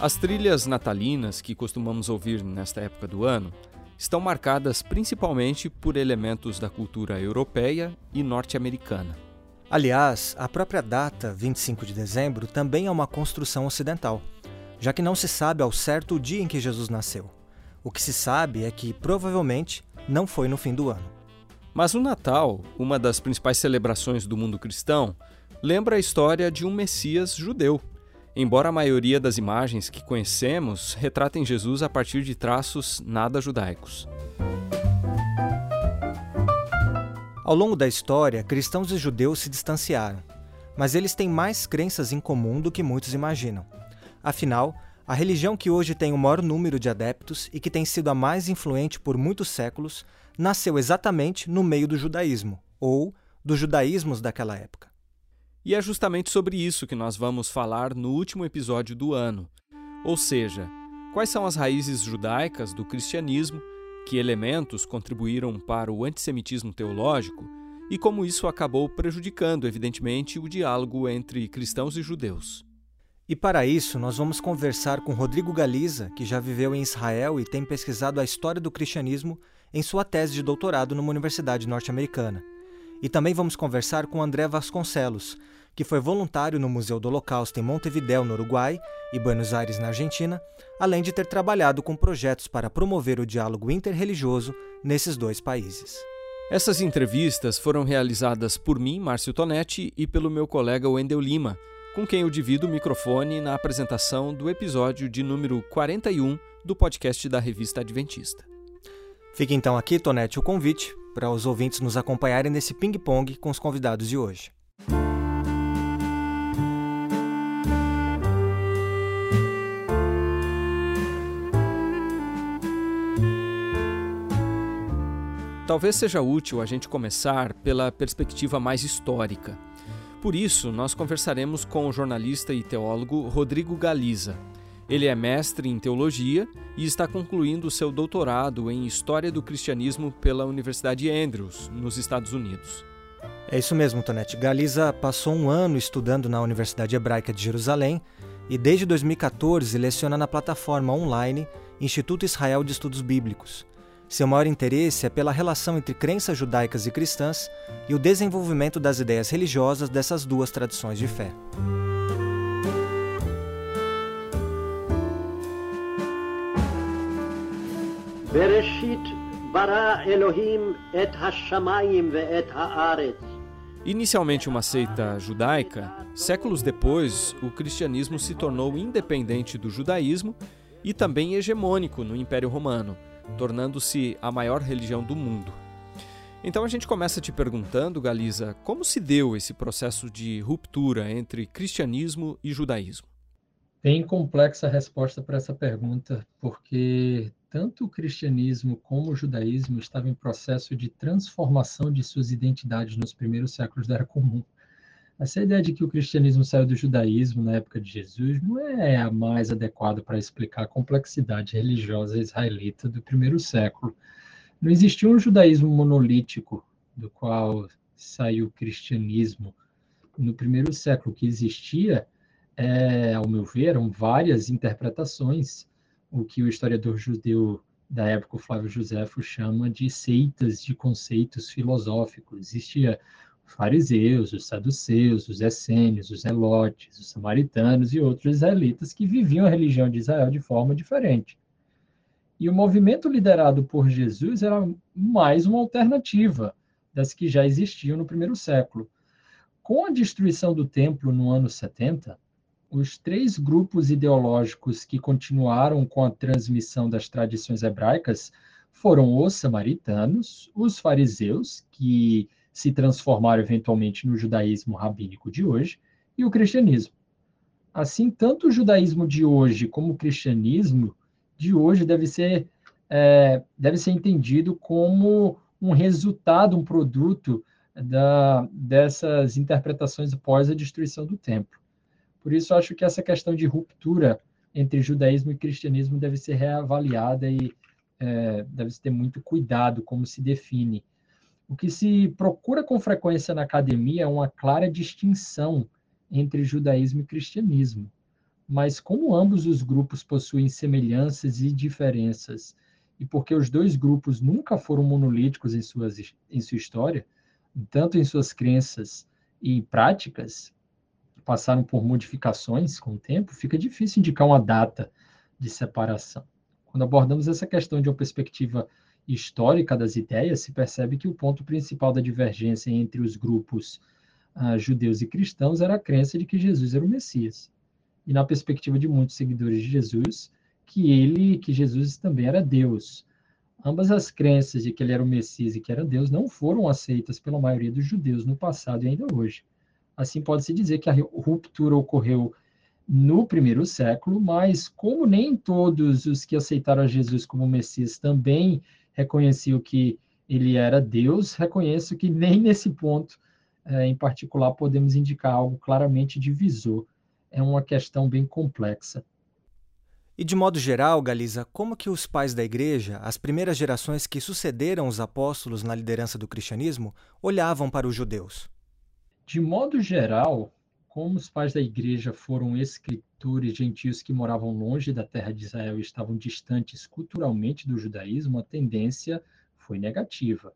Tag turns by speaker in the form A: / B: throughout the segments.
A: As trilhas natalinas que costumamos ouvir nesta época do ano estão marcadas principalmente por elementos da cultura europeia e norte-americana.
B: Aliás, a própria data, 25 de dezembro, também é uma construção ocidental, já que não se sabe ao certo o dia em que Jesus nasceu. O que se sabe é que provavelmente não foi no fim do ano.
A: Mas o Natal, uma das principais celebrações do mundo cristão, lembra a história de um Messias judeu embora a maioria das imagens que conhecemos retratem Jesus a partir de traços nada judaicos.
B: Ao longo da história, cristãos e judeus se distanciaram, mas eles têm mais crenças em comum do que muitos imaginam. Afinal, a religião que hoje tem o maior número de adeptos e que tem sido a mais influente por muitos séculos nasceu exatamente no meio do judaísmo, ou dos judaísmos daquela época.
A: E é justamente sobre isso que nós vamos falar no último episódio do ano. Ou seja, quais são as raízes judaicas do cristianismo, que elementos contribuíram para o antissemitismo teológico e como isso acabou prejudicando, evidentemente, o diálogo entre cristãos e judeus.
B: E para isso, nós vamos conversar com Rodrigo Galiza, que já viveu em Israel e tem pesquisado a história do cristianismo em sua tese de doutorado numa universidade norte-americana. E também vamos conversar com André Vasconcelos, que foi voluntário no Museu do Holocausto em Montevideo, no Uruguai, e Buenos Aires, na Argentina, além de ter trabalhado com projetos para promover o diálogo interreligioso nesses dois países.
A: Essas entrevistas foram realizadas por mim, Márcio Tonetti, e pelo meu colega Wendel Lima, com quem eu divido o microfone na apresentação do episódio de número 41 do podcast da Revista Adventista.
B: Fica então aqui, Tonetti, o convite para os ouvintes nos acompanharem nesse ping-pong com os convidados de hoje.
A: Talvez seja útil a gente começar pela perspectiva mais histórica. Por isso, nós conversaremos com o jornalista e teólogo Rodrigo Galiza. Ele é mestre em teologia e está concluindo seu doutorado em História do Cristianismo pela Universidade Andrews, nos Estados Unidos.
B: É isso mesmo, Tonete. Galiza passou um ano estudando na Universidade Hebraica de Jerusalém e desde 2014 leciona na plataforma online Instituto Israel de Estudos Bíblicos. Seu maior interesse é pela relação entre crenças judaicas e cristãs e o desenvolvimento das ideias religiosas dessas duas tradições de fé.
A: Inicialmente uma seita judaica, séculos depois o cristianismo se tornou independente do judaísmo e também hegemônico no Império Romano tornando-se a maior religião do mundo. Então a gente começa te perguntando, Galiza, como se deu esse processo de ruptura entre cristianismo e judaísmo?
C: Bem complexa a resposta para essa pergunta, porque tanto o cristianismo como o judaísmo estavam em processo de transformação de suas identidades nos primeiros séculos da Era Comum. Essa ideia de que o cristianismo saiu do judaísmo na época de Jesus não é a mais adequada para explicar a complexidade religiosa israelita do primeiro século. Não existia um judaísmo monolítico do qual saiu o cristianismo no primeiro século. O que existia, é, ao meu ver, eram várias interpretações, o que o historiador judeu da época, Flávio Josefo, chama de seitas de conceitos filosóficos. Existia os fariseus, os saduceus, os essênios, os elotes, os samaritanos e outros israelitas que viviam a religião de Israel de forma diferente. E o movimento liderado por Jesus era mais uma alternativa das que já existiam no primeiro século. Com a destruição do templo no ano 70, os três grupos ideológicos que continuaram com a transmissão das tradições hebraicas foram os samaritanos, os fariseus, que se transformaram eventualmente no judaísmo rabínico de hoje, e o cristianismo. Assim, tanto o judaísmo de hoje como o cristianismo de hoje deve ser, é, deve ser entendido como um resultado, um produto da, dessas interpretações após a destruição do templo. Por isso, acho que essa questão de ruptura entre judaísmo e cristianismo deve ser reavaliada e é, deve-se ter muito cuidado como se define o que se procura com frequência na academia é uma clara distinção entre judaísmo e cristianismo. mas como ambos os grupos possuem semelhanças e diferenças, e porque os dois grupos nunca foram monolíticos em, suas, em sua história, tanto em suas crenças e práticas, passaram por modificações com o tempo, fica difícil indicar uma data de separação. Quando abordamos essa questão de uma perspectiva histórica das ideias, se percebe que o ponto principal da divergência entre os grupos uh, judeus e cristãos era a crença de que Jesus era o Messias. E na perspectiva de muitos seguidores de Jesus, que ele, que Jesus também era Deus. Ambas as crenças de que ele era o Messias e que era Deus não foram aceitas pela maioria dos judeus no passado e ainda hoje. Assim, pode-se dizer que a ruptura ocorreu no primeiro século, mas como nem todos os que aceitaram Jesus como Messias também reconheciam que ele era Deus, reconheço que nem nesse ponto é, em particular podemos indicar algo claramente divisor. É uma questão bem complexa.
B: E de modo geral, Galiza, como que os pais da igreja, as primeiras gerações que sucederam os apóstolos na liderança do cristianismo, olhavam para os judeus?
C: De modo geral, como os pais da igreja foram escritores gentios que moravam longe da terra de Israel e estavam distantes culturalmente do judaísmo, a tendência foi negativa.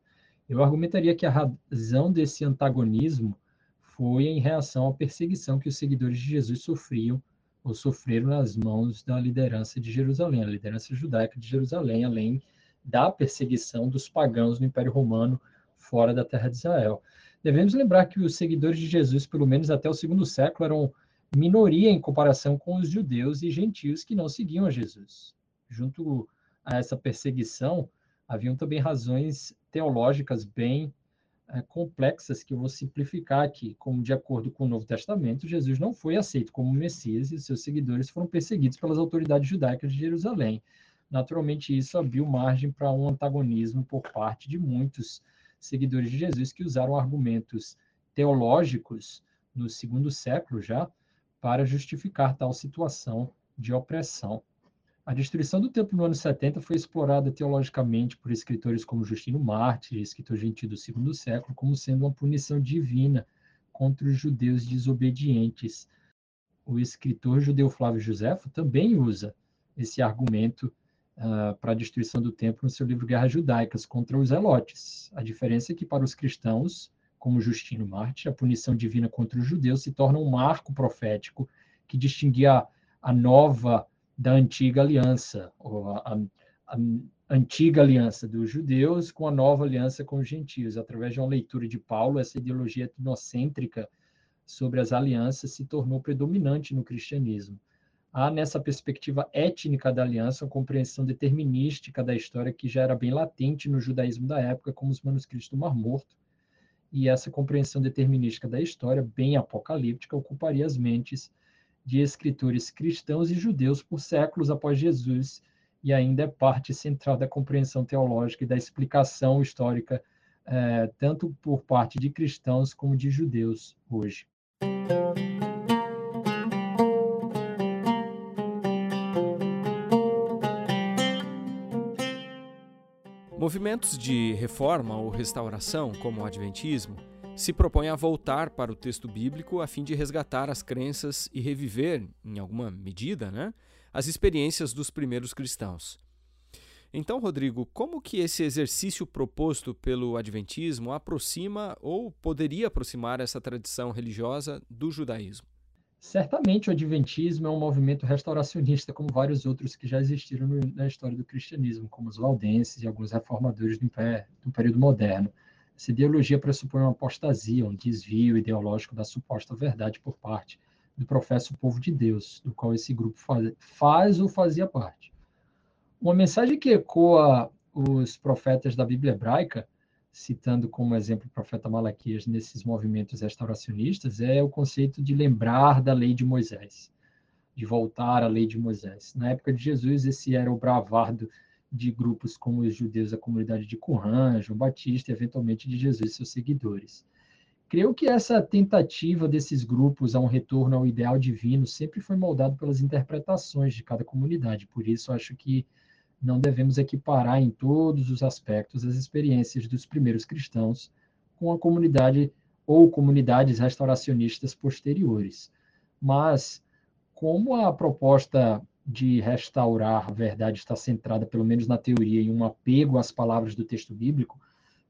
C: Eu argumentaria que a razão desse antagonismo foi em reação à perseguição que os seguidores de Jesus sofriam ou sofreram nas mãos da liderança de Jerusalém, a liderança judaica de Jerusalém, além da perseguição dos pagãos no Império Romano fora da terra de Israel. Devemos lembrar que os seguidores de Jesus, pelo menos até o segundo século, eram minoria em comparação com os judeus e gentios que não seguiam a Jesus. Junto a essa perseguição, haviam também razões teológicas bem é, complexas que eu vou simplificar aqui. Como, de acordo com o Novo Testamento, Jesus não foi aceito como Messias e seus seguidores foram perseguidos pelas autoridades judaicas de Jerusalém. Naturalmente, isso abriu margem para um antagonismo por parte de muitos seguidores de Jesus que usaram argumentos teológicos no segundo século já para justificar tal situação de opressão. A destruição do templo no ano 70 foi explorada teologicamente por escritores como Justino Mártir, escritor gentil do segundo século, como sendo uma punição divina contra os judeus desobedientes. O escritor judeu Flávio Josefo também usa esse argumento uh, para a destruição do templo no seu livro Guerras Judaicas contra os Elotes. A diferença é que, para os cristãos, como Justino Marte, a punição divina contra os judeus se torna um marco profético que distinguia a nova da antiga aliança, ou a, a, a antiga aliança dos judeus com a nova aliança com os gentios. Através de uma leitura de Paulo, essa ideologia etnocêntrica sobre as alianças se tornou predominante no cristianismo há nessa perspectiva étnica da aliança uma compreensão determinística da história que já era bem latente no judaísmo da época, como os manuscritos do Mar Morto. E essa compreensão determinística da história, bem apocalíptica, ocuparia as mentes de escritores cristãos e judeus por séculos após Jesus, e ainda é parte central da compreensão teológica e da explicação histórica, eh, tanto por parte de cristãos como de judeus hoje.
A: Movimentos de reforma ou restauração, como o Adventismo, se propõem a voltar para o texto bíblico a fim de resgatar as crenças e reviver, em alguma medida, né, as experiências dos primeiros cristãos. Então, Rodrigo, como que esse exercício proposto pelo Adventismo aproxima ou poderia aproximar essa tradição religiosa do judaísmo?
C: Certamente o Adventismo é um movimento restauracionista, como vários outros que já existiram na história do cristianismo, como os valdenses e alguns reformadores do, império, do período moderno. Essa ideologia pressupõe uma apostasia, um desvio ideológico da suposta verdade por parte do professo povo de Deus, do qual esse grupo faz, faz ou fazia parte. Uma mensagem que ecoa os profetas da Bíblia hebraica citando como exemplo o profeta Malaquias nesses movimentos restauracionistas, é o conceito de lembrar da lei de Moisés, de voltar à lei de Moisés. Na época de Jesus, esse era o bravardo de grupos como os judeus, a comunidade de Qumran, João Batista e eventualmente de Jesus e seus seguidores. Creio que essa tentativa desses grupos a um retorno ao ideal divino sempre foi moldado pelas interpretações de cada comunidade. Por isso, acho que não devemos equiparar em todos os aspectos as experiências dos primeiros cristãos com a comunidade ou comunidades restauracionistas posteriores. Mas, como a proposta de restaurar a verdade está centrada, pelo menos na teoria, em um apego às palavras do texto bíblico,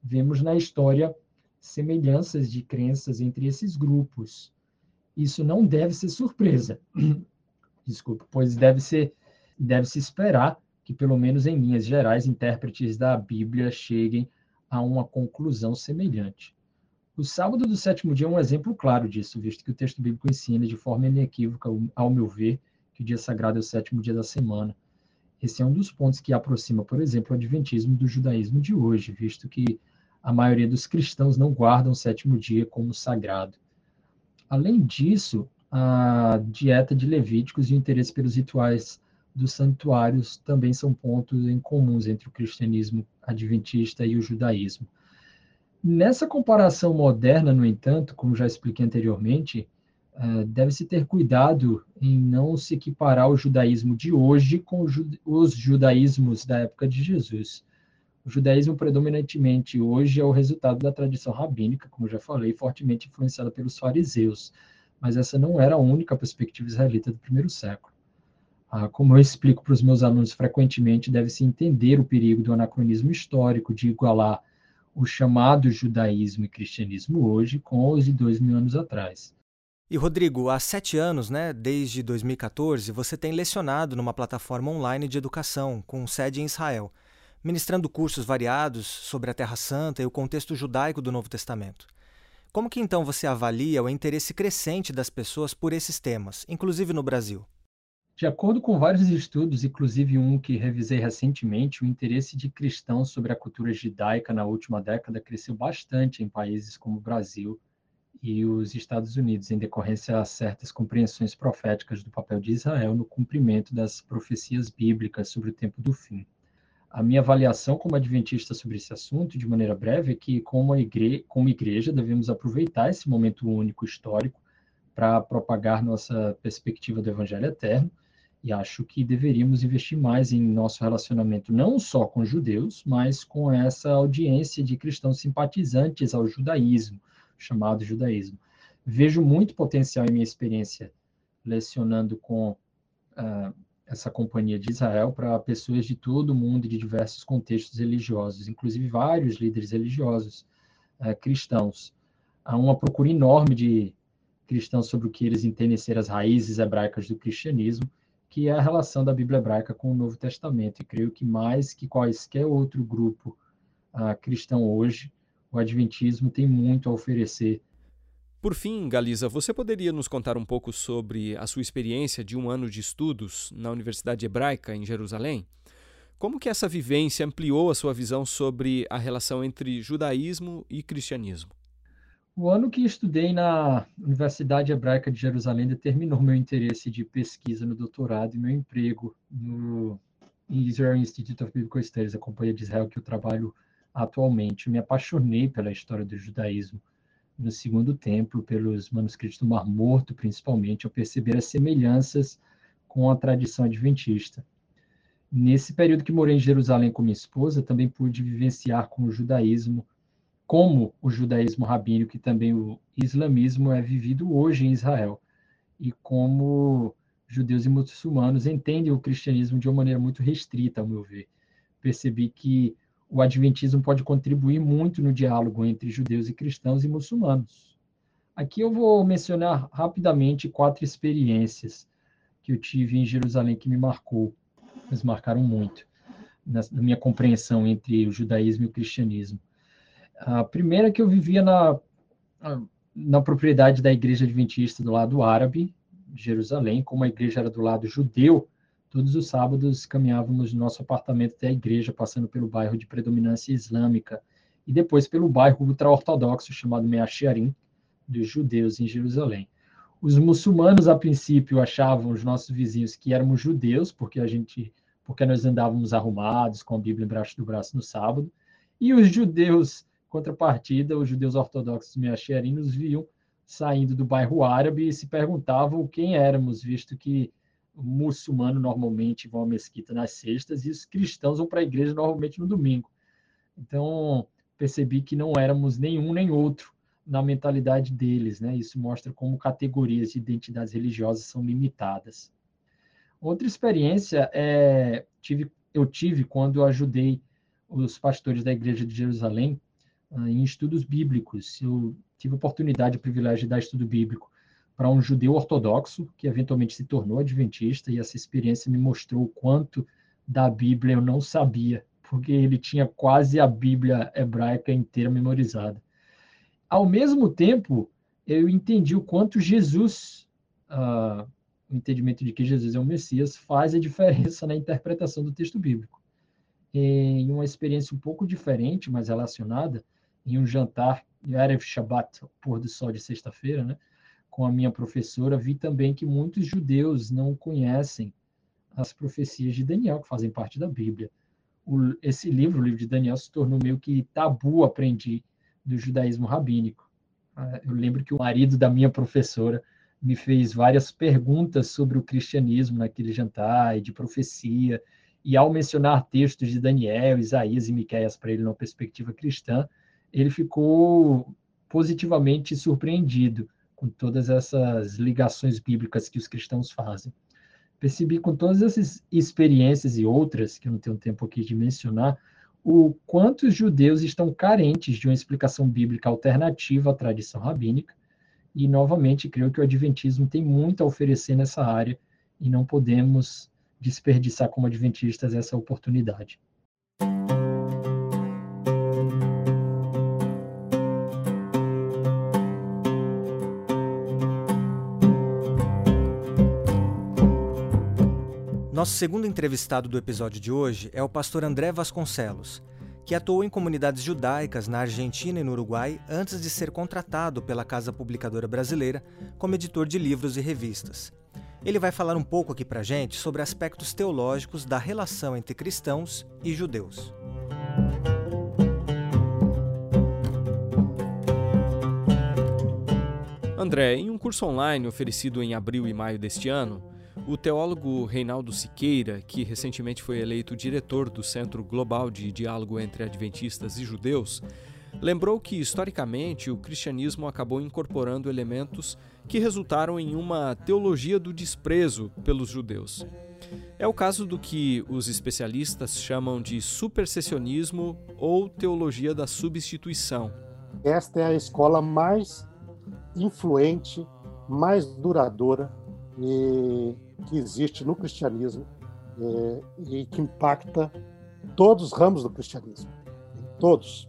C: vemos na história semelhanças de crenças entre esses grupos. Isso não deve ser surpresa. Desculpa, pois deve ser deve se esperar que pelo menos em linhas gerais intérpretes da Bíblia cheguem a uma conclusão semelhante. O sábado do sétimo dia é um exemplo claro disso, visto que o texto bíblico ensina de forma inequívoca, ao meu ver, que o dia sagrado é o sétimo dia da semana. Esse é um dos pontos que aproxima, por exemplo, o adventismo do judaísmo de hoje, visto que a maioria dos cristãos não guardam o sétimo dia como sagrado. Além disso, a dieta de Levíticos e o interesse pelos rituais dos santuários também são pontos em comuns entre o cristianismo adventista e o judaísmo. Nessa comparação moderna, no entanto, como já expliquei anteriormente, eh, deve-se ter cuidado em não se equiparar o judaísmo de hoje com os judaísmos da época de Jesus. O judaísmo predominantemente hoje é o resultado da tradição rabínica, como já falei, fortemente influenciada pelos fariseus, mas essa não era a única perspectiva israelita do primeiro século. Ah, como eu explico para os meus alunos frequentemente, deve-se entender o perigo do anacronismo histórico de igualar o chamado judaísmo e cristianismo hoje com os de dois mil anos atrás.
B: E Rodrigo, há sete anos, né, desde 2014, você tem lecionado numa plataforma online de educação com sede em Israel, ministrando cursos variados sobre a Terra Santa e o contexto judaico do Novo Testamento. Como que então você avalia o interesse crescente das pessoas por esses temas, inclusive no Brasil?
C: De acordo com vários estudos, inclusive um que revisei recentemente, o interesse de cristãos sobre a cultura judaica na última década cresceu bastante em países como o Brasil e os Estados Unidos, em decorrência a certas compreensões proféticas do papel de Israel no cumprimento das profecias bíblicas sobre o tempo do fim. A minha avaliação como adventista sobre esse assunto, de maneira breve, é que, como, igre como igreja, devemos aproveitar esse momento único histórico para propagar nossa perspectiva do Evangelho eterno e acho que deveríamos investir mais em nosso relacionamento, não só com judeus, mas com essa audiência de cristãos simpatizantes ao judaísmo, chamado judaísmo. Vejo muito potencial em minha experiência lecionando com uh, essa companhia de Israel para pessoas de todo o mundo de diversos contextos religiosos, inclusive vários líderes religiosos uh, cristãos. Há uma procura enorme de cristãos sobre o que eles entendem ser as raízes hebraicas do cristianismo que é a relação da Bíblia hebraica com o Novo Testamento. E creio que mais que quaisquer outro grupo uh, cristão hoje, o Adventismo tem muito a oferecer.
A: Por fim, Galiza, você poderia nos contar um pouco sobre a sua experiência de um ano de estudos na Universidade Hebraica em Jerusalém? Como que essa vivência ampliou a sua visão sobre a relação entre judaísmo e cristianismo?
C: O ano que estudei na Universidade Hebraica de Jerusalém determinou meu interesse de pesquisa no doutorado e meu emprego no Israel Institute of Biblical Studies, a companhia de Israel que eu trabalho atualmente. Eu me apaixonei pela história do judaísmo no Segundo Templo, pelos manuscritos do Mar Morto, principalmente, ao perceber as semelhanças com a tradição adventista. Nesse período que morei em Jerusalém com minha esposa, também pude vivenciar com o judaísmo como o judaísmo rabínico e também o islamismo é vivido hoje em Israel e como judeus e muçulmanos entendem o cristianismo de uma maneira muito restrita, ao meu ver. Percebi que o adventismo pode contribuir muito no diálogo entre judeus e cristãos e muçulmanos. Aqui eu vou mencionar rapidamente quatro experiências que eu tive em Jerusalém que me marcou, mas marcaram muito na minha compreensão entre o judaísmo e o cristianismo. A primeira que eu vivia na, na propriedade da igreja adventista do lado árabe, de Jerusalém, como a igreja era do lado judeu, todos os sábados caminhávamos no nosso apartamento até a igreja, passando pelo bairro de predominância islâmica e depois pelo bairro ultra-ortodoxo chamado Meachiarim, dos judeus em Jerusalém. Os muçulmanos, a princípio, achavam os nossos vizinhos que éramos judeus, porque a gente, porque nós andávamos arrumados, com a Bíblia embaixo do braço no sábado, e os judeus contrapartida, os judeus ortodoxos meacherim nos viam saindo do bairro árabe e se perguntavam quem éramos, visto que muçulmano normalmente vão à mesquita nas sextas e os cristãos vão para a igreja normalmente no domingo. Então, percebi que não éramos nenhum nem outro na mentalidade deles, né? Isso mostra como categorias de identidades religiosas são limitadas. Outra experiência é, tive, eu tive quando ajudei os pastores da Igreja de Jerusalém em estudos bíblicos. Eu tive a oportunidade, o privilégio de dar estudo bíblico para um judeu ortodoxo, que eventualmente se tornou adventista, e essa experiência me mostrou o quanto da Bíblia eu não sabia, porque ele tinha quase a Bíblia hebraica inteira memorizada. Ao mesmo tempo, eu entendi o quanto Jesus, uh, o entendimento de que Jesus é o Messias, faz a diferença na interpretação do texto bíblico. Em uma experiência um pouco diferente, mas relacionada, em um jantar, Erev Shabbat, pôr do sol de sexta-feira, né, com a minha professora, vi também que muitos judeus não conhecem as profecias de Daniel, que fazem parte da Bíblia. O, esse livro, o livro de Daniel, se tornou meio que tabu, aprendi, do judaísmo rabínico. Ah, eu lembro que o marido da minha professora me fez várias perguntas sobre o cristianismo naquele jantar e de profecia, e ao mencionar textos de Daniel, Isaías e Miqueias para ele numa perspectiva cristã, ele ficou positivamente surpreendido com todas essas ligações bíblicas que os cristãos fazem. Percebi com todas essas experiências e outras, que eu não tenho tempo aqui de mencionar, o quanto os judeus estão carentes de uma explicação bíblica alternativa à tradição rabínica, e novamente creio que o adventismo tem muito a oferecer nessa área e não podemos desperdiçar como adventistas essa oportunidade.
B: Nosso segundo entrevistado do episódio de hoje é o pastor André Vasconcelos, que atuou em comunidades judaicas na Argentina e no Uruguai antes de ser contratado pela Casa Publicadora Brasileira como editor de livros e revistas. Ele vai falar um pouco aqui pra gente sobre aspectos teológicos da relação entre cristãos e judeus.
A: André, em um curso online oferecido em abril e maio deste ano, o teólogo Reinaldo Siqueira, que recentemente foi eleito diretor do Centro Global de Diálogo entre Adventistas e Judeus, lembrou que, historicamente, o cristianismo acabou incorporando elementos que resultaram em uma teologia do desprezo pelos judeus. É o caso do que os especialistas chamam de supersessionismo ou teologia da substituição.
D: Esta é a escola mais influente, mais duradoura e, que existe no cristianismo é, e que impacta todos os ramos do cristianismo, todos,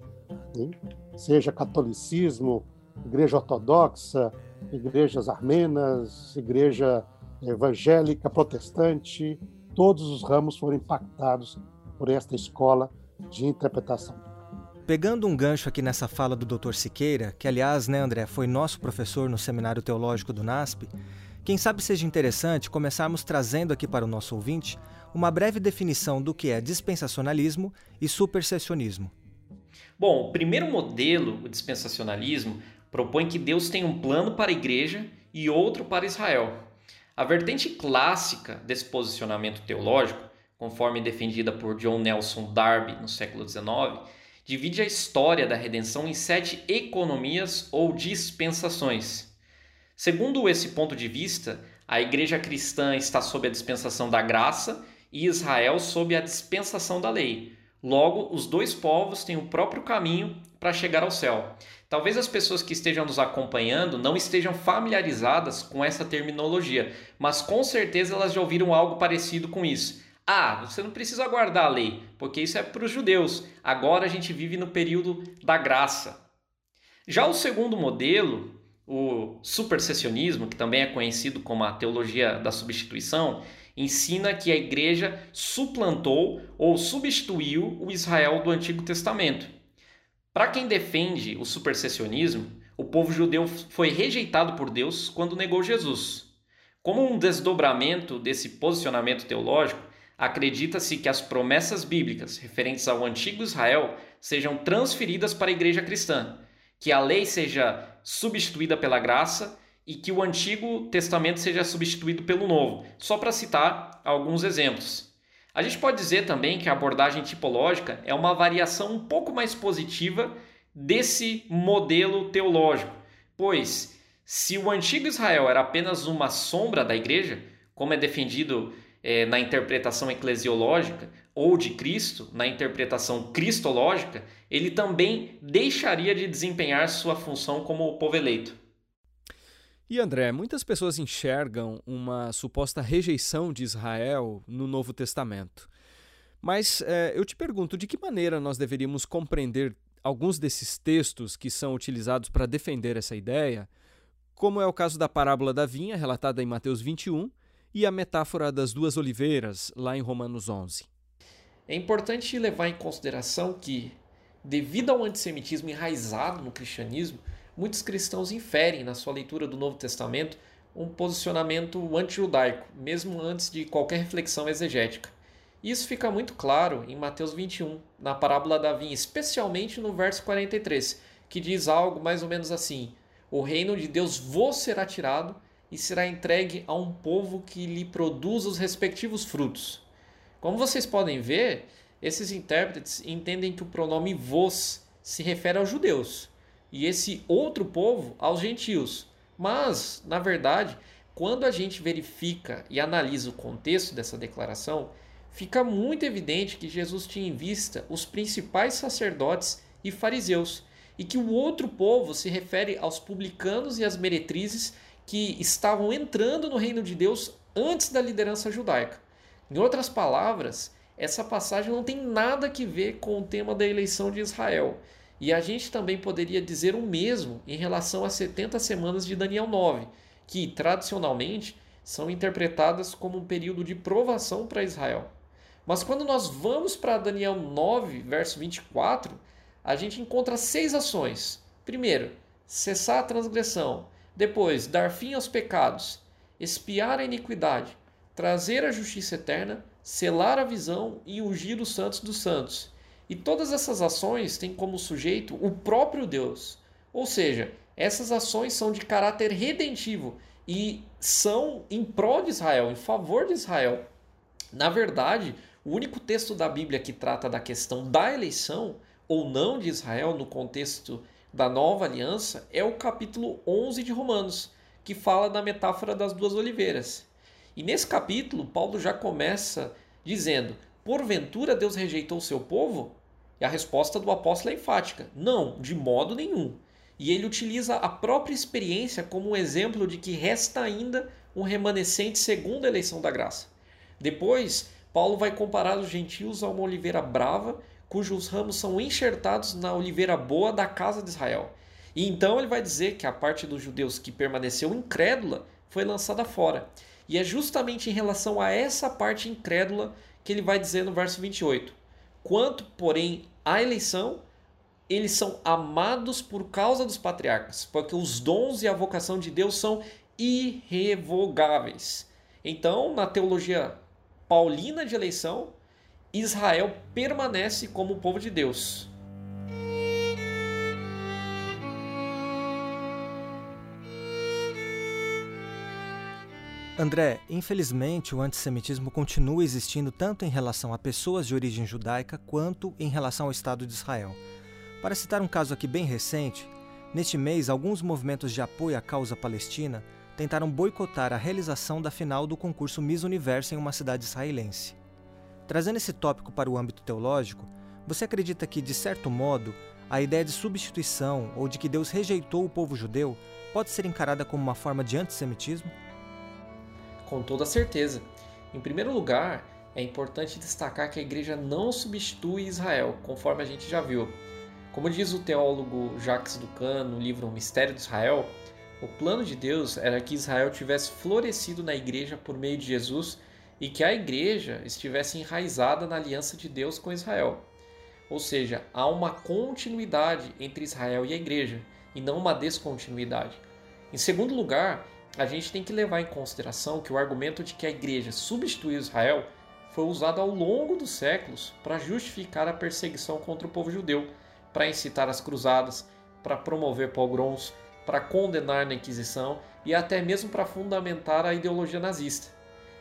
D: seja catolicismo, igreja ortodoxa, igrejas armenas, igreja evangélica, protestante, todos os ramos foram impactados por esta escola de interpretação.
B: Pegando um gancho aqui nessa fala do Dr. Siqueira, que aliás, né, André, foi nosso professor no Seminário Teológico do NASP, quem sabe seja interessante começarmos trazendo aqui para o nosso ouvinte uma breve definição do que é dispensacionalismo e supersessionismo.
E: Bom, o primeiro modelo, o dispensacionalismo, propõe que Deus tem um plano para a igreja e outro para Israel. A vertente clássica desse posicionamento teológico, conforme defendida por John Nelson Darby no século XIX, divide a história da redenção em sete economias ou dispensações. Segundo esse ponto de vista, a igreja cristã está sob a dispensação da graça e Israel sob a dispensação da lei. Logo, os dois povos têm o próprio caminho para chegar ao céu. Talvez as pessoas que estejam nos acompanhando não estejam familiarizadas com essa terminologia, mas com certeza elas já ouviram algo parecido com isso. Ah, você não precisa guardar a lei, porque isso é para os judeus. Agora a gente vive no período da graça. Já o segundo modelo o supersessionismo, que também é conhecido como a teologia da substituição, ensina que a igreja suplantou ou substituiu o Israel do Antigo Testamento. Para quem defende o supersessionismo, o povo judeu foi rejeitado por Deus quando negou Jesus. Como um desdobramento desse posicionamento teológico, acredita-se que as promessas bíblicas referentes ao antigo Israel sejam transferidas para a igreja cristã, que a lei seja substituída pela graça e que o Antigo Testamento seja substituído pelo Novo, só para citar alguns exemplos. A gente pode dizer também que a abordagem tipológica é uma variação um pouco mais positiva desse modelo teológico. Pois, se o antigo Israel era apenas uma sombra da igreja, como é defendido é, na interpretação eclesiológica, ou de Cristo, na interpretação cristológica, ele também deixaria de desempenhar sua função como povo eleito.
A: E André, muitas pessoas enxergam uma suposta rejeição de Israel no Novo Testamento. Mas é, eu te pergunto, de que maneira nós deveríamos compreender alguns desses textos que são utilizados para defender essa ideia, como é o caso da parábola da vinha, relatada em Mateus 21, e a metáfora das duas oliveiras, lá em Romanos 11?
E: É importante levar em consideração que, devido ao antissemitismo enraizado no cristianismo, muitos cristãos inferem na sua leitura do Novo Testamento um posicionamento anti-judaico, mesmo antes de qualquer reflexão exegética. Isso fica muito claro em Mateus 21, na parábola da vinha, especialmente no verso 43, que diz algo mais ou menos assim: O reino de Deus vos será tirado e será entregue a um povo que lhe produza os respectivos frutos. Como vocês podem ver, esses intérpretes entendem que o pronome vos se refere aos judeus e esse outro povo aos gentios. Mas, na verdade, quando a gente verifica e analisa o contexto dessa declaração, fica muito evidente que Jesus tinha em vista os principais sacerdotes e fariseus, e que o outro povo se refere aos publicanos e às meretrizes que estavam entrando no reino de Deus antes da liderança judaica. Em outras palavras, essa passagem não tem nada que ver com o tema da eleição de Israel. E a gente também poderia dizer o mesmo em relação às 70 semanas de Daniel 9, que tradicionalmente são interpretadas como um período de provação para Israel. Mas quando nós vamos para Daniel 9, verso 24, a gente encontra seis ações. Primeiro, cessar a transgressão. Depois, dar fim aos pecados. Espiar a iniquidade. Trazer a justiça eterna. Selar a visão e ungir os santos dos santos. E todas essas ações têm como sujeito o próprio Deus. Ou seja, essas ações são de caráter redentivo e são em prol de Israel, em favor de Israel. Na verdade, o único texto da Bíblia que trata da questão da eleição ou não de Israel no contexto da nova aliança é o capítulo 11 de Romanos, que fala da metáfora das duas oliveiras. E nesse capítulo, Paulo já começa dizendo: Porventura Deus rejeitou o seu povo? E a resposta do apóstolo é enfática: Não, de modo nenhum. E ele utiliza a própria experiência como um exemplo de que resta ainda um remanescente segundo a eleição da graça. Depois, Paulo vai comparar os gentios a uma oliveira brava, cujos ramos são enxertados na oliveira boa da casa de Israel. E então ele vai dizer que a parte dos judeus que permaneceu incrédula foi lançada fora. E é justamente em relação a essa parte incrédula que ele vai dizer no verso 28. Quanto, porém, à eleição, eles são amados por causa dos patriarcas, porque os dons e a vocação de Deus são irrevogáveis. Então, na teologia paulina de eleição, Israel permanece como o povo de Deus.
B: André, infelizmente o antissemitismo continua existindo tanto em relação a pessoas de origem judaica quanto em relação ao Estado de Israel. Para citar um caso aqui bem recente, neste mês alguns movimentos de apoio à causa palestina tentaram boicotar a realização da final do concurso Miss Universo em uma cidade israelense. Trazendo esse tópico para o âmbito teológico, você acredita que, de certo modo, a ideia de substituição ou de que Deus rejeitou o povo judeu pode ser encarada como uma forma de antissemitismo?
E: Com toda certeza. Em primeiro lugar, é importante destacar que a igreja não substitui Israel, conforme a gente já viu. Como diz o teólogo Jacques Ducan no livro O Mistério de Israel, o plano de Deus era que Israel tivesse florescido na igreja por meio de Jesus e que a igreja estivesse enraizada na aliança de Deus com Israel. Ou seja, há uma continuidade entre Israel e a igreja, e não uma descontinuidade. Em segundo lugar, a gente tem que levar em consideração que o argumento de que a igreja substituiu Israel foi usado ao longo dos séculos para justificar a perseguição contra o povo judeu, para incitar as cruzadas, para promover pogroms, para condenar na Inquisição e até mesmo para fundamentar a ideologia nazista.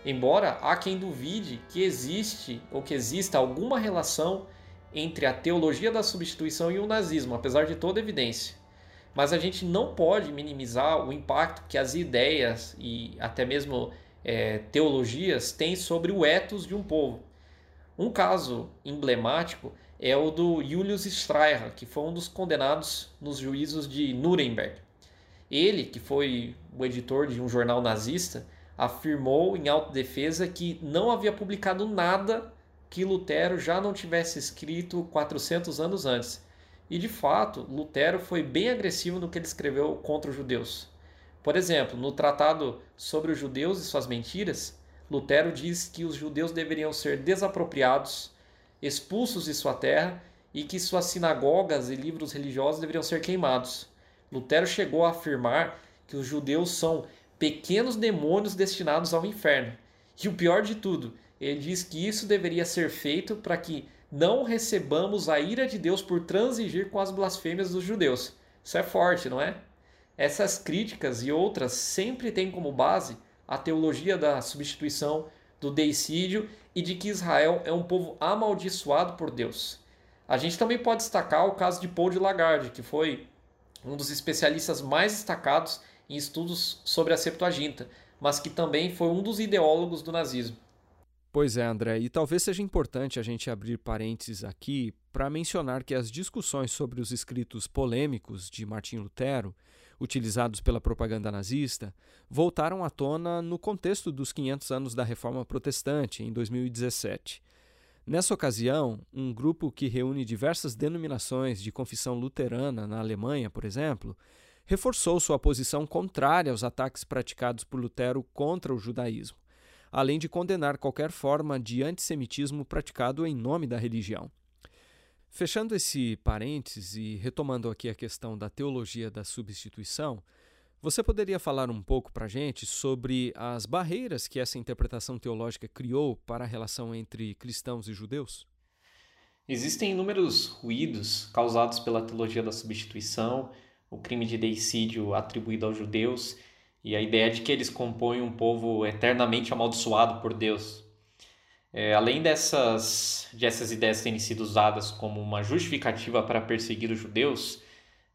E: Embora há quem duvide que existe ou que exista alguma relação entre a teologia da substituição e o nazismo, apesar de toda evidência. Mas a gente não pode minimizar o impacto que as ideias e até mesmo é, teologias têm sobre o ethos de um povo. Um caso emblemático é o do Julius Streicher, que foi um dos condenados nos juízos de Nuremberg. Ele, que foi o editor de um jornal nazista, afirmou em autodefesa que não havia publicado nada que Lutero já não tivesse escrito 400 anos antes. E de fato, Lutero foi bem agressivo no que ele escreveu contra os judeus. Por exemplo, no tratado sobre os judeus e suas mentiras, Lutero diz que os judeus deveriam ser desapropriados, expulsos de sua terra e que suas sinagogas e livros religiosos deveriam ser queimados. Lutero chegou a afirmar que os judeus são pequenos demônios destinados ao inferno. E o pior de tudo, ele diz que isso deveria ser feito para que não recebamos a ira de Deus por transigir com as blasfêmias dos judeus. Isso é forte, não é? Essas críticas e outras sempre têm como base a teologia da substituição, do deicídio e de que Israel é um povo amaldiçoado por Deus. A gente também pode destacar o caso de Paul de Lagarde, que foi um dos especialistas mais destacados em estudos sobre a Septuaginta, mas que também foi um dos ideólogos do nazismo.
A: Pois é, André, e talvez seja importante a gente abrir parênteses aqui para mencionar que as discussões sobre os escritos polêmicos de Martim Lutero, utilizados pela propaganda nazista, voltaram à tona no contexto dos 500 anos da Reforma Protestante, em 2017. Nessa ocasião, um grupo que reúne diversas denominações de confissão luterana na Alemanha, por exemplo, reforçou sua posição contrária aos ataques praticados por Lutero contra o judaísmo além de condenar qualquer forma de antissemitismo praticado em nome da religião. Fechando esse parênteses e retomando aqui a questão da teologia da substituição, você poderia falar um pouco para a gente sobre as barreiras que essa interpretação teológica criou para a relação entre cristãos e judeus?
E: Existem inúmeros ruídos causados pela teologia da substituição, o crime de deicídio atribuído aos judeus e a ideia de que eles compõem um povo eternamente amaldiçoado por Deus. É, além dessas, de essas ideias terem sido usadas como uma justificativa para perseguir os judeus,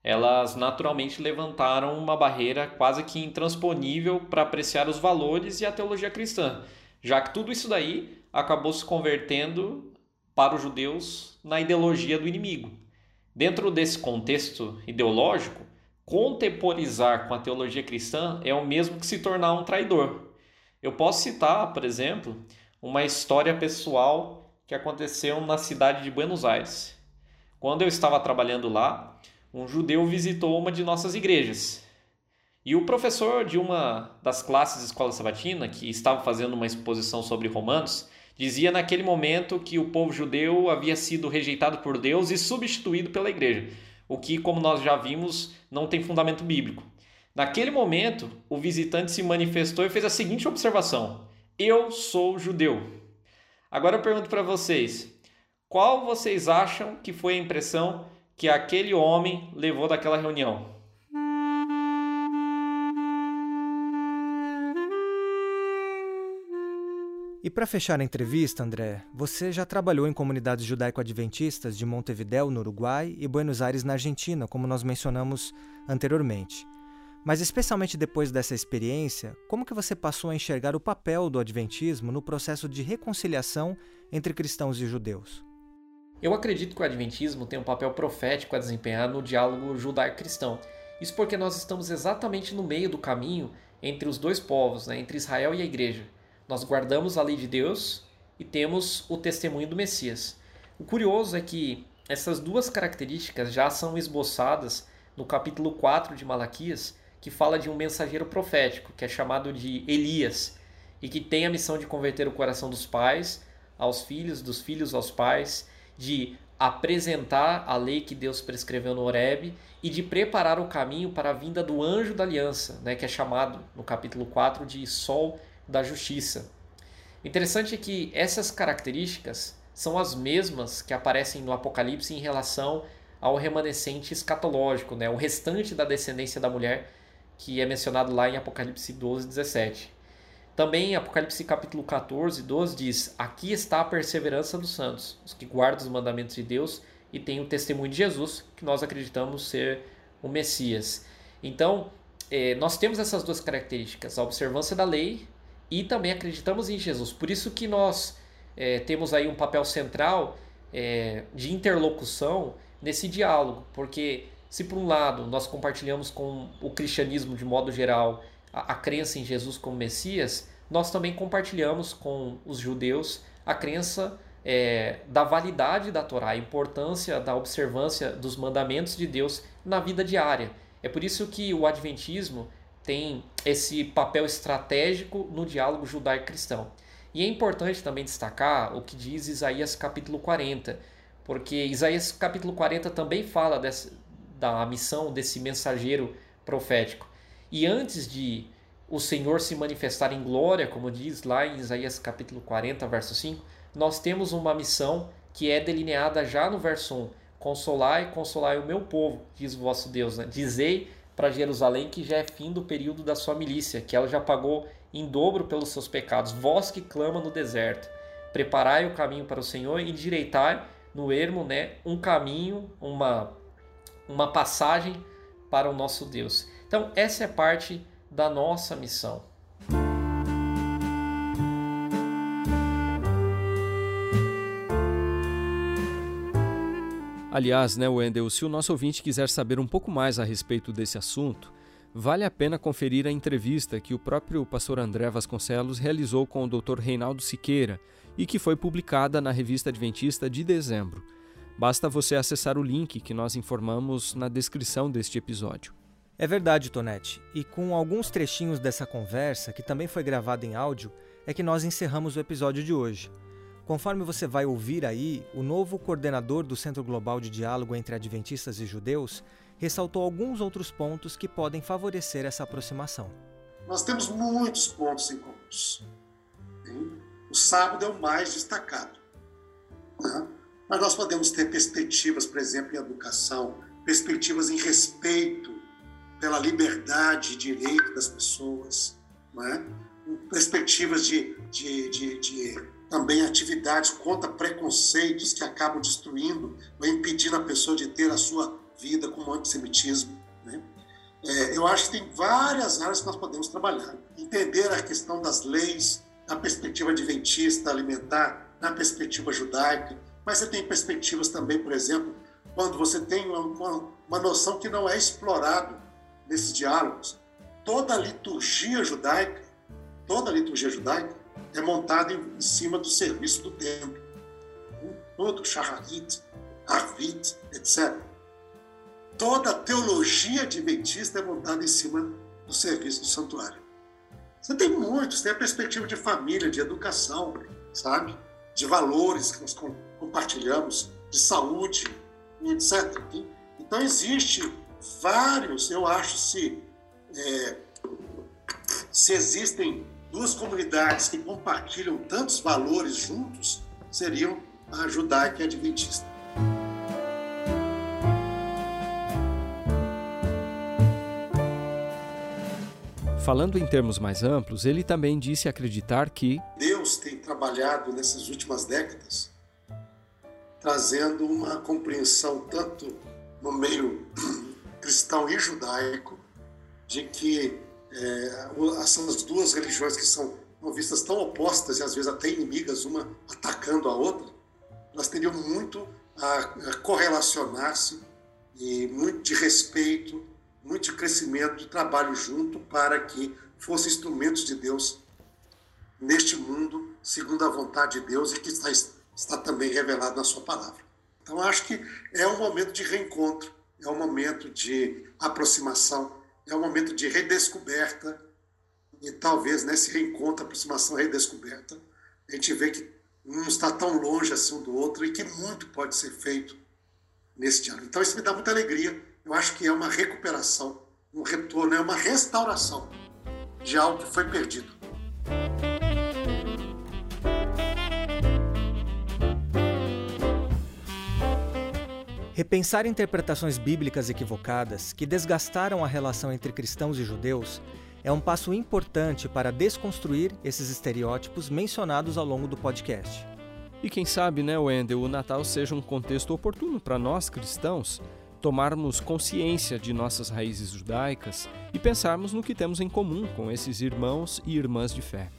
E: elas naturalmente levantaram uma barreira quase que intransponível para apreciar os valores e a teologia cristã, já que tudo isso daí acabou se convertendo para os judeus na ideologia do inimigo. Dentro desse contexto ideológico, contemporizar com a teologia cristã é o mesmo que se tornar um traidor. Eu posso citar, por exemplo, uma história pessoal que aconteceu na cidade de Buenos Aires. Quando eu estava trabalhando lá, um judeu visitou uma de nossas igrejas. E o professor de uma das classes de escola sabatina, que estava fazendo uma exposição sobre Romanos, dizia naquele momento que o povo judeu havia sido rejeitado por Deus e substituído pela igreja o que, como nós já vimos, não tem fundamento bíblico. Naquele momento, o visitante se manifestou e fez a seguinte observação: Eu sou judeu. Agora eu pergunto para vocês: qual vocês acham que foi a impressão que aquele homem levou daquela reunião?
B: E para fechar a entrevista, André, você já trabalhou em comunidades judaico-adventistas de Montevideo, no Uruguai, e Buenos Aires, na Argentina, como nós mencionamos anteriormente. Mas especialmente depois dessa experiência, como que você passou a enxergar o papel do adventismo no processo de reconciliação entre cristãos e judeus?
E: Eu acredito que o adventismo tem um papel profético a desempenhar no diálogo judaico-cristão. Isso porque nós estamos exatamente no meio do caminho entre os dois povos, né, entre Israel e a igreja. Nós guardamos a lei de Deus e temos o testemunho do Messias. O curioso é que essas duas características já são esboçadas no capítulo 4 de Malaquias, que fala de um mensageiro profético, que é chamado de Elias, e que tem a missão de converter o coração dos pais aos filhos, dos filhos aos pais, de apresentar a lei que Deus prescreveu no Horeb e de preparar o caminho para a vinda do anjo da aliança, né, que é chamado no capítulo 4 de sol da justiça. Interessante é que essas características são as mesmas que aparecem no Apocalipse em relação ao remanescente escatológico, né? o restante da descendência da mulher, que é mencionado lá em Apocalipse 12, 17. Também Apocalipse capítulo 14, 12 diz: Aqui está a perseverança dos santos, os que guardam os mandamentos de Deus e têm o testemunho de Jesus, que nós acreditamos ser o Messias. Então, é, nós temos essas duas características, a observância da lei e também acreditamos em Jesus. Por isso que nós é, temos aí um papel central é, de interlocução nesse diálogo, porque se por um lado nós compartilhamos com o cristianismo de modo geral a, a crença em Jesus como Messias, nós também compartilhamos com os judeus a crença é, da validade da Torá, a importância da observância dos mandamentos de Deus na vida diária. É por isso que o Adventismo tem esse papel estratégico no diálogo judaico-cristão. E é importante também destacar o que diz Isaías capítulo 40, porque Isaías capítulo 40 também fala dessa, da missão desse mensageiro profético. E antes de o Senhor se manifestar em glória, como diz lá em Isaías capítulo 40, verso 5, nós temos uma missão que é delineada já no verso 1. Consolai, consolai o meu povo, diz o vosso Deus. Né? Dizei para Jerusalém que já é fim do período da sua milícia, que ela já pagou em dobro pelos seus pecados. Vós que clama no deserto, preparai o caminho para o Senhor e direitai no ermo né, um caminho, uma, uma passagem para o nosso Deus. Então, essa é parte da nossa missão.
A: Aliás, né, Wendel, se o nosso ouvinte quiser saber um pouco mais a respeito desse assunto, vale a pena conferir a entrevista que o próprio pastor André Vasconcelos realizou com o Dr. Reinaldo Siqueira e que foi publicada na Revista Adventista de dezembro. Basta você acessar o link que nós informamos na descrição deste episódio.
B: É verdade, Tonete. E com alguns trechinhos dessa conversa, que também foi gravada em áudio, é que nós encerramos o episódio de hoje. Conforme você vai ouvir aí, o novo coordenador do Centro Global de Diálogo entre Adventistas e Judeus ressaltou alguns outros pontos que podem favorecer essa aproximação.
F: Nós temos muitos pontos em comuns. O sábado é o mais destacado. Né? Mas nós podemos ter perspectivas, por exemplo, em educação, perspectivas em respeito pela liberdade e direito das pessoas, é? perspectivas de, de, de, de também atividades contra preconceitos que acabam destruindo ou impedindo a pessoa de ter a sua vida como antissemitismo. Né? É, eu acho que tem várias áreas que nós podemos trabalhar. Entender a questão das leis, na perspectiva adventista, alimentar, na perspectiva judaica, mas você tem perspectivas também, por exemplo, quando você tem uma, uma, uma noção que não é explorado nesses diálogos. Toda a liturgia judaica, toda a liturgia judaica é montado em, cima do serviço do templo. Todo Shaharit, Arvit, etc. Toda a teologia adventista é montada em cima do serviço do santuário. Você tem muitos, tem a perspectiva de família, de educação, sabe? De valores que nós compartilhamos, de saúde, etc. Então, existe vários, eu acho, se, é, se existem duas comunidades que compartilham tantos valores juntos seriam a judaica e a adventista.
A: Falando em termos mais amplos, ele também disse acreditar que
F: Deus tem trabalhado nessas últimas décadas trazendo uma compreensão tanto no meio cristão e judaico de que é, essas duas religiões que são vistas tão opostas e às vezes até inimigas, uma atacando a outra, elas teriam muito a, correlacionar-se e muito de respeito, muito de crescimento, de trabalho junto para que fossem instrumentos de Deus neste mundo, segundo a vontade de Deus e que está, está também revelado na sua palavra. Então, acho que é um momento de reencontro, é um momento de aproximação, é um momento de redescoberta e talvez nesse reencontro, aproximação, redescoberta, a gente vê que não está tão longe assim um do outro e que muito pode ser feito nesse diálogo. Então isso me dá muita alegria. Eu acho que é uma recuperação, um retorno, é uma restauração de algo que foi perdido.
B: Repensar interpretações bíblicas equivocadas que desgastaram a relação entre cristãos e judeus é um passo importante para desconstruir esses estereótipos mencionados ao longo do podcast.
A: E quem sabe, né, Wendel, o Natal seja um contexto oportuno para nós cristãos tomarmos consciência de nossas raízes judaicas e pensarmos no que temos em comum com esses irmãos e irmãs de fé.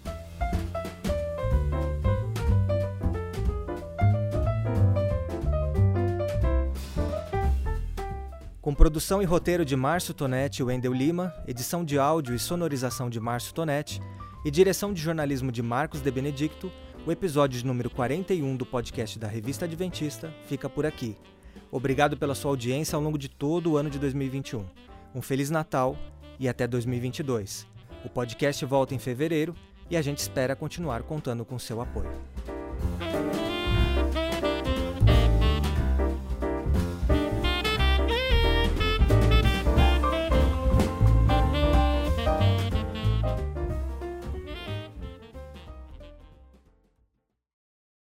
B: Com produção e roteiro de Márcio Tonetti e Wendel Lima, edição de áudio e sonorização de Márcio Tonetti e direção de jornalismo de Marcos de Benedicto, o episódio de número 41 do podcast da Revista Adventista fica por aqui. Obrigado pela sua audiência ao longo de todo o ano de 2021. Um Feliz Natal e até 2022. O podcast volta em fevereiro e a gente espera continuar contando com seu apoio.